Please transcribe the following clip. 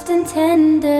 soft and tender.